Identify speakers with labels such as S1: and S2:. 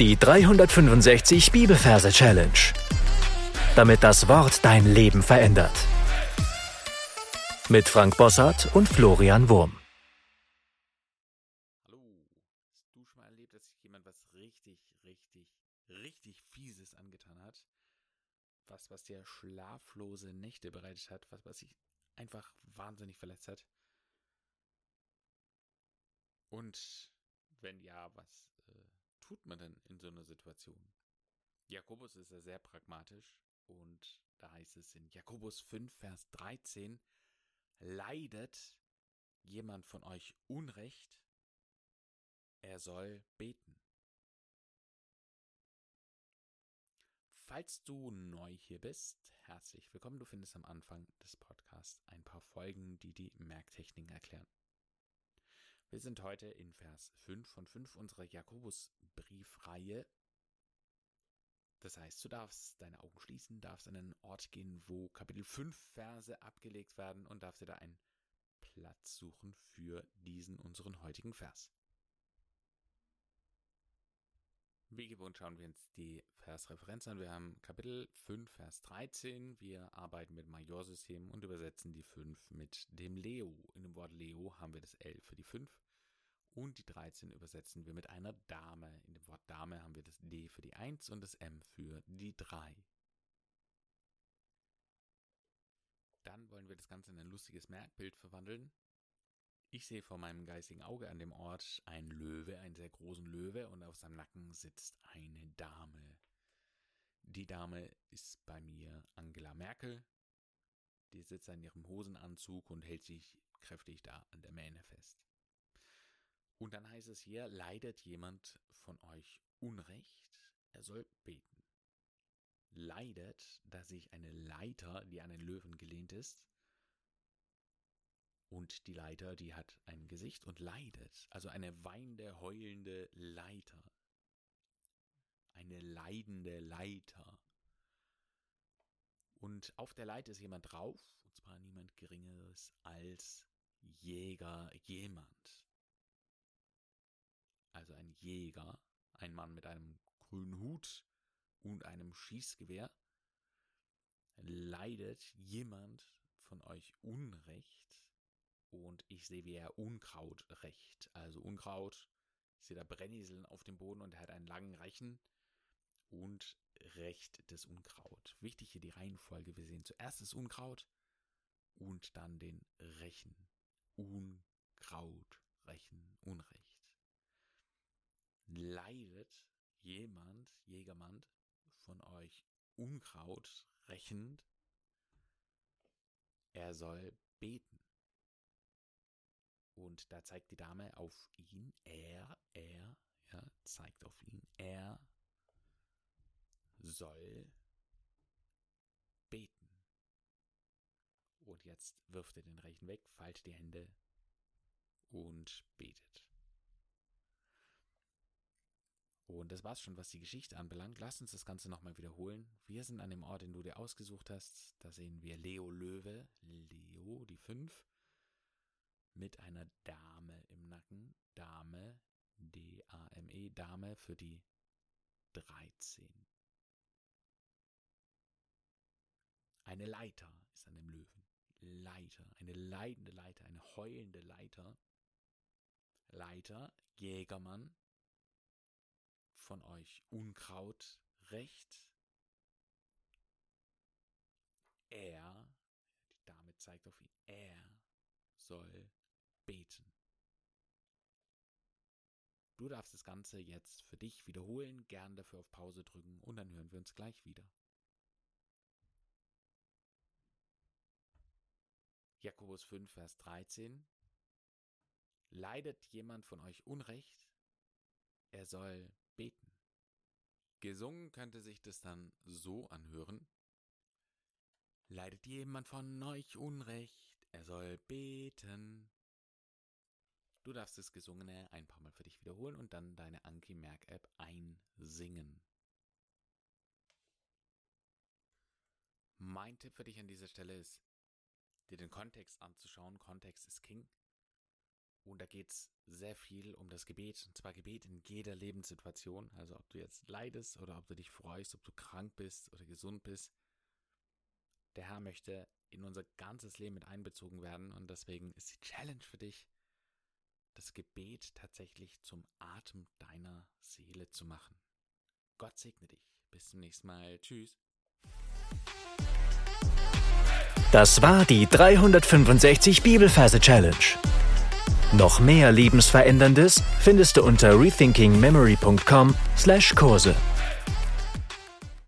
S1: Die 365 Bibelverse Challenge. Damit das Wort dein Leben verändert. Mit Frank Bossart und Florian Wurm.
S2: Hallo, hast du schon mal erlebt, dass sich jemand was richtig, richtig, richtig Fieses angetan hat? Was, was dir schlaflose Nächte bereitet hat, was, was sich einfach wahnsinnig verletzt hat? Und wenn ja, was tut man denn in so einer Situation? Jakobus ist ja sehr pragmatisch und da heißt es in Jakobus 5, Vers 13, leidet jemand von euch Unrecht, er soll beten. Falls du neu hier bist, herzlich willkommen. Du findest am Anfang des Podcasts ein paar Folgen, die die Merktechniken erklären. Wir sind heute in Vers 5 von 5 unserer Jakobusbriefreihe. Das heißt, du darfst deine Augen schließen, darfst an einen Ort gehen, wo Kapitel 5 Verse abgelegt werden und darfst dir da einen Platz suchen für diesen unseren heutigen Vers. Wie gewohnt schauen wir uns die Versreferenz an. Wir haben Kapitel 5, Vers 13. Wir arbeiten mit Majorsystem und übersetzen die 5 mit dem Leo. In dem Wort Leo haben wir das L für die 5 und die 13 übersetzen wir mit einer Dame. In dem Wort Dame haben wir das D für die 1 und das M für die 3. Dann wollen wir das Ganze in ein lustiges Merkbild verwandeln. Ich sehe vor meinem geistigen Auge an dem Ort einen Löwe, einen sehr großen Löwe, und auf seinem Nacken sitzt eine Dame. Die Dame ist bei mir Angela Merkel. Die sitzt in ihrem Hosenanzug und hält sich kräftig da an der Mähne fest. Und dann heißt es hier, leidet jemand von euch Unrecht, er soll beten. Leidet, dass sich eine Leiter, die an den Löwen gelehnt ist, und die Leiter, die hat ein Gesicht und leidet. Also eine weinende, heulende Leiter. Eine leidende Leiter. Und auf der Leiter ist jemand drauf, und zwar niemand Geringeres als Jäger jemand. Also ein Jäger, ein Mann mit einem grünen Hut und einem Schießgewehr. Leidet jemand von euch Unrecht? Und ich sehe, wie er Unkraut rächt. Also Unkraut, ich sehe da Brennnesseln auf dem Boden und er hat einen langen Rechen und rächt das Unkraut. Wichtig hier die Reihenfolge. Wir sehen zuerst das Unkraut und dann den Rechen. Unkraut, Rechen, Unrecht. Leidet jemand, Jägermann, von euch Unkraut rächend? Er soll beten. Und da zeigt die Dame auf ihn. Er, er, ja, zeigt auf ihn. Er soll beten. Und jetzt wirft er den Rechen weg, faltet die Hände und betet. Und das war's schon, was die Geschichte anbelangt. Lass uns das Ganze nochmal wiederholen. Wir sind an dem Ort, den du dir ausgesucht hast. Da sehen wir Leo Löwe, Leo, die fünf mit einer Dame im Nacken. Dame, D-A-M-E, Dame für die 13. Eine Leiter ist an dem Löwen. Leiter, eine leidende Leiter, eine heulende Leiter. Leiter, Jägermann, von euch Unkraut recht. Er, die Dame zeigt auf ihn, er soll beten. Du darfst das Ganze jetzt für dich wiederholen, gern dafür auf Pause drücken und dann hören wir uns gleich wieder. Jakobus 5, Vers 13. Leidet jemand von euch Unrecht? Er soll beten. Gesungen könnte sich das dann so anhören. Leidet jemand von euch Unrecht? Er soll beten. Du darfst das Gesungene ein paar Mal für dich wiederholen und dann deine Anki Merk App einsingen. Mein Tipp für dich an dieser Stelle ist, dir den Kontext anzuschauen. Kontext ist King. Und da geht es sehr viel um das Gebet, und zwar Gebet in jeder Lebenssituation. Also ob du jetzt leidest oder ob du dich freust, ob du krank bist oder gesund bist. Der Herr möchte in unser ganzes Leben mit einbezogen werden und deswegen ist die Challenge für dich, das Gebet tatsächlich zum Atem deiner Seele zu machen. Gott segne dich. Bis zum nächsten Mal. Tschüss.
S1: Das war die 365 Bibelferse Challenge. Noch mehr Lebensveränderndes findest du unter rethinkingmemory.com/Kurse.